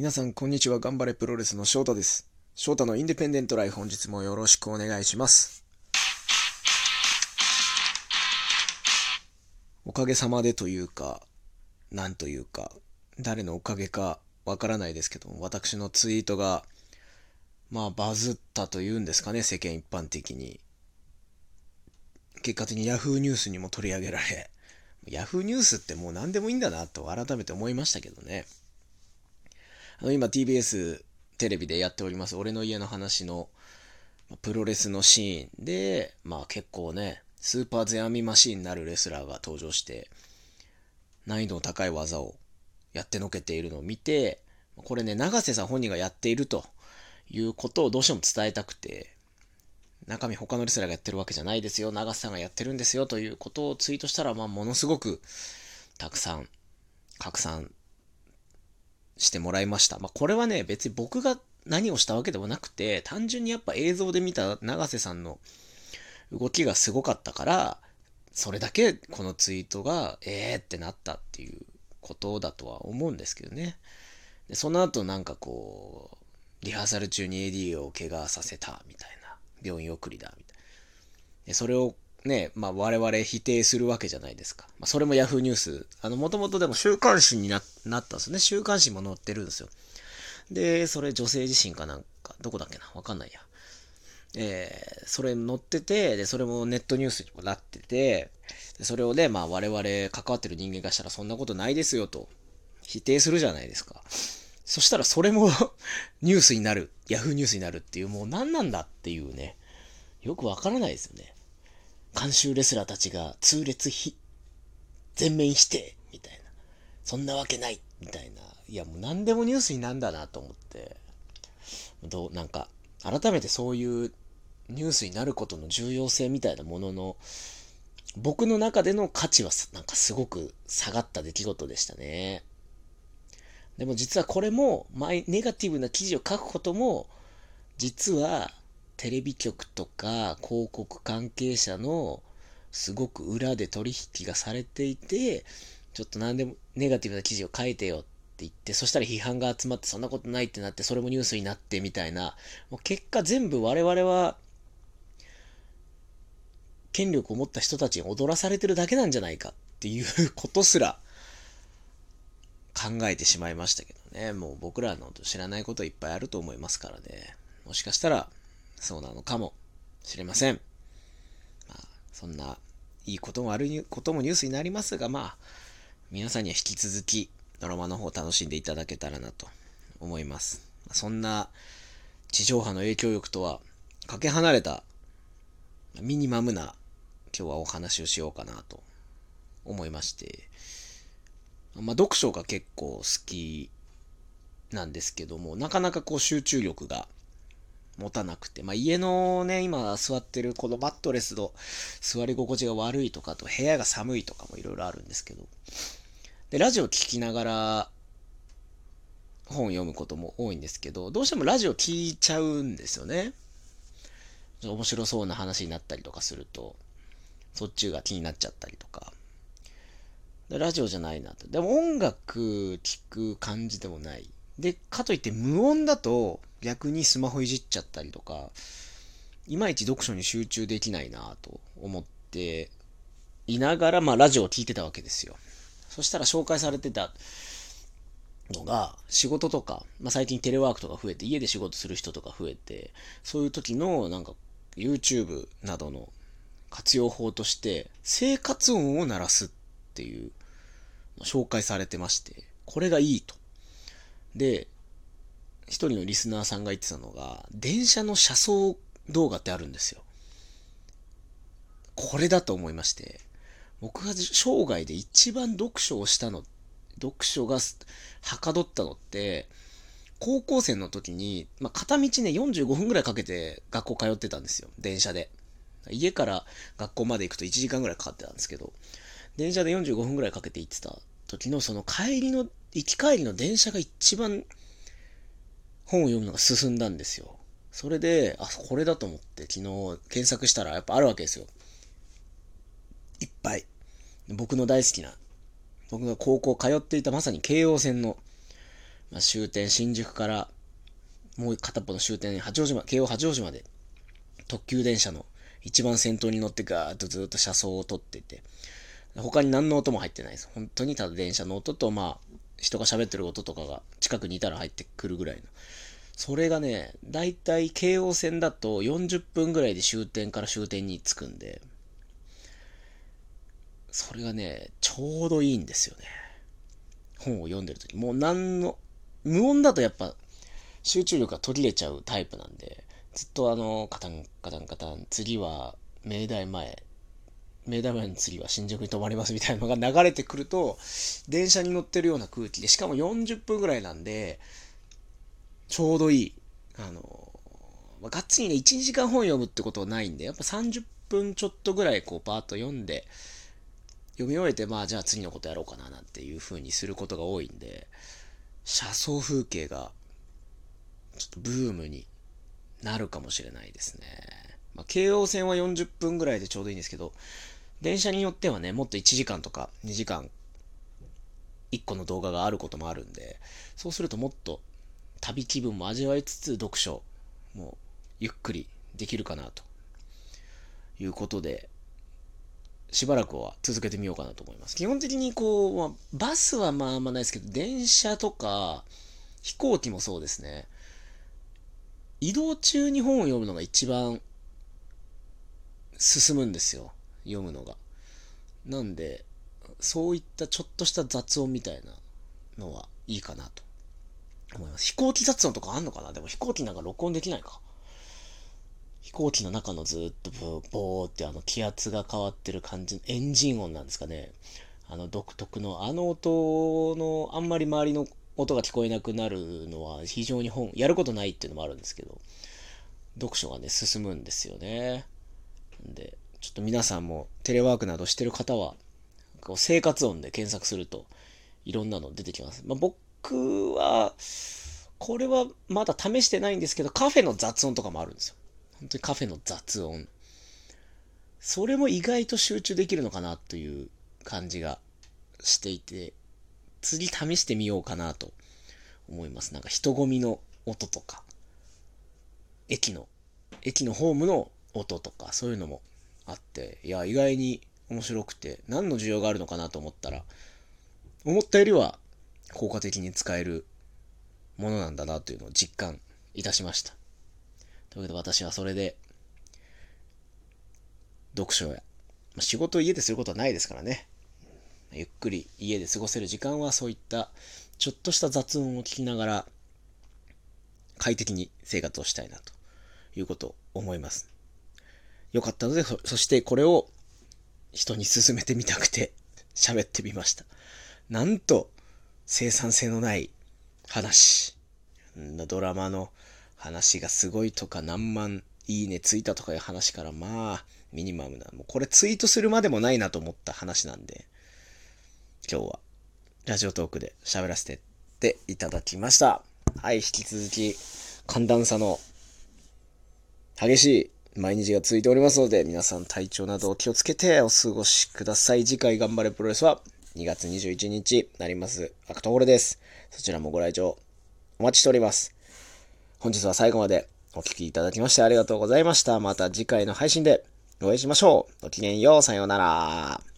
皆さん、こんにちは。頑張れプロレスの翔太です。翔太のインディペンデントライ、本日もよろしくお願いします。おかげさまでというか、なんというか、誰のおかげかわからないですけども、私のツイートが、まあ、バズったというんですかね、世間一般的に。結果的に Yahoo ニュースにも取り上げられ、Yahoo ニュースってもう何でもいいんだなと改めて思いましたけどね。の今 TBS テレビでやっております。俺の家の話のプロレスのシーンで、まあ結構ね、スーパーゼアミマシーンになるレスラーが登場して、難易度の高い技をやってのけているのを見て、これね、永瀬さん本人がやっているということをどうしても伝えたくて、中身他のレスラーがやってるわけじゃないですよ、永瀬さんがやってるんですよということをツイートしたら、まあものすごくたくさん拡散してもらいました。まあ、これはね、別に僕が何をしたわけでもなくて、単純にやっぱ映像で見た永瀬さんの動きがすごかったから、それだけこのツイートが、えーってなったっていうことだとは思うんですけどね。でその後なんかこう、リハーサル中に AD を怪我させたみたいな、病院送りだみたいな。でそれをね、まあ我々否定するわけじゃないですか。まあそれも Yahoo ニュース。あの、もともとでも週刊誌にななったんですよね。週刊誌も載ってるんですよ。で、それ女性自身かなんか、どこだっけな？わかんないや。えー、それ載ってて、で、それもネットニュースにもなってて、でそれをね、まあ我々関わってる人間がしたらそんなことないですよと、否定するじゃないですか。そしたらそれも ニュースになる、Yahoo ニュースになるっていう、もう何なんだっていうね、よくわからないですよね。監修レスラーたちが痛烈ひ全面否定みたいな。そんなわけないみたいな。いやもう何でもニュースになんだなと思って。どうなんか改めてそういうニュースになることの重要性みたいなものの僕の中での価値はなんかすごく下がった出来事でしたね。でも実はこれもネガティブな記事を書くことも実はテレビ局とか広告関係者のすごく裏で取引がされていて、ちょっと何でもネガティブな記事を書いてよって言って、そしたら批判が集まってそんなことないってなって、それもニュースになってみたいな、もう結果全部我々は、権力を持った人たちに踊らされてるだけなんじゃないかっていうことすら考えてしまいましたけどね。もう僕らの知らないこといっぱいあると思いますからね。もしかしたらそうなのかもしれません。まあ、そんないいことも悪いこともニュースになりますが、まあ、皆さんには引き続きドラマの方を楽しんでいただけたらなと思います。そんな地上波の影響力とはかけ離れたミニマムな今日はお話をしようかなと思いまして、まあ、読書が結構好きなんですけども、なかなかこう集中力が持たなくて、まあ、家のね、今座ってるこのマットレスの座り心地が悪いとかと、部屋が寒いとかもいろいろあるんですけど、で、ラジオ聞きながら本読むことも多いんですけど、どうしてもラジオ聞いちゃうんですよね。面白そうな話になったりとかすると、そっちが気になっちゃったりとか。でラジオじゃないなと。でも音楽聴く感じでもない。で、かといって無音だと逆にスマホいじっちゃったりとか、いまいち読書に集中できないなと思っていながら、まあラジオを聴いてたわけですよ。そしたら紹介されてたのが、仕事とか、まあ最近テレワークとか増えて、家で仕事する人とか増えて、そういう時のなんか YouTube などの活用法として、生活音を鳴らすっていう、紹介されてまして、これがいいと。で、一人のリスナーさんが言ってたのが、電車の車窓動画ってあるんですよ。これだと思いまして、僕が生涯で一番読書をしたの、読書がはかどったのって、高校生の時に、まあ、片道ね、45分ぐらいかけて学校通ってたんですよ。電車で。家から学校まで行くと1時間ぐらいかかってたんですけど、電車で45分ぐらいかけて行ってた時のその帰りの、行き帰りの電車が一番本を読むのが進んだんですよ。それで、あ、これだと思って昨日検索したらやっぱあるわけですよ。いっぱい。僕の大好きな、僕が高校通っていたまさに京王線のまあ、終点新宿からもう片っぽの終点八王子ま京王八王子まで特急電車の一番先頭に乗ってガーッとずっと車窓を撮っていて他に何の音も入ってないです。本当にただ電車の音と、まあ、人が喋ってる音とかが近くにいたら入ってくるぐらいの。それがね、だいたい京王線だと40分ぐらいで終点から終点に着くんで、それがね、ちょうどいいんですよね。本を読んでる時。もう何の、無音だとやっぱ集中力が途切れちゃうタイプなんで、ずっとあの、カタンカタンカタン、次は明大前、明大前の次は新宿に泊まりますみたいなのが流れてくると、電車に乗ってるような空気で、しかも40分ぐらいなんで、ちょうどいい。あの、まあ、がっつりね、1、時間本読むってことはないんで、やっぱ30分ちょっとぐらいこうパーッと読んで、読み終えて、まあじゃあ次のことやろうかななんていう風にすることが多いんで、車窓風景がちょっとブームになるかもしれないですね。まあ、京王線は40分ぐらいでちょうどいいんですけど、電車によってはね、もっと1時間とか2時間、1個の動画があることもあるんで、そうするともっと旅気分も味わいつつ読書もゆっくりできるかなということで、しばらくは続けてみようかなと思います。基本的にこう、まあ、バスはまああんまないですけど、電車とか飛行機もそうですね。移動中に本を読むのが一番進むんですよ。読むのが。なんで、そういったちょっとした雑音みたいなのはいいかなと思います。飛行機雑音とかあんのかな？でも飛行機なんか録音できないか。飛行機の中のずっとブーボーってあの気圧が変わってる感じの、エンジン音なんですかね。あの独特の、あの音のあんまり周りの音が聞こえなくなるのは非常に本、やることないっていうのもあるんですけど、読書がね、進むんですよね。で、ちょっと皆さんもテレワークなどしてる方は、こう生活音で検索するといろんなの出てきます。まあ、僕は、これはまだ試してないんですけど、カフェの雑音とかもあるんですよ。本当にカフェの雑音。それも意外と集中できるのかなという感じがしていて、次試してみようかなと思います。なんか人混みの音とか、駅の、駅のホームの音とか、そういうのもあって、いや、意外に面白くて、何の需要があるのかなと思ったら、思ったよりは効果的に使えるものなんだなというのを実感いたしました。というわけで私はそれで、読書や、ま、仕事を家ですることはないですからね。ゆっくり家で過ごせる時間はそういったちょっとした雑音を聞きながら快適に生活をしたいなということを思います。よかったので、そそしてこれを人に勧めてみたくて 喋ってみました。なんと生産性のない話。ドラマの話がすごいとか何万いいねついたとかいう話からまあミニマムな、もうこれツイートするまでもないなと思った話なんで、今日はラジオトークで喋らせてっていただきました。はい、引き続き寒暖差の激しい毎日が続いておりますので、皆さん体調などお気をつけてお過ごしください。次回頑張れプロレスは2月21日なります。アクトホールです。そちらもご来場お待ちしております。本日は最後までお聴きいただきましてありがとうございました。また次回の配信でお会いしましょう。ごきげんよう。さようなら。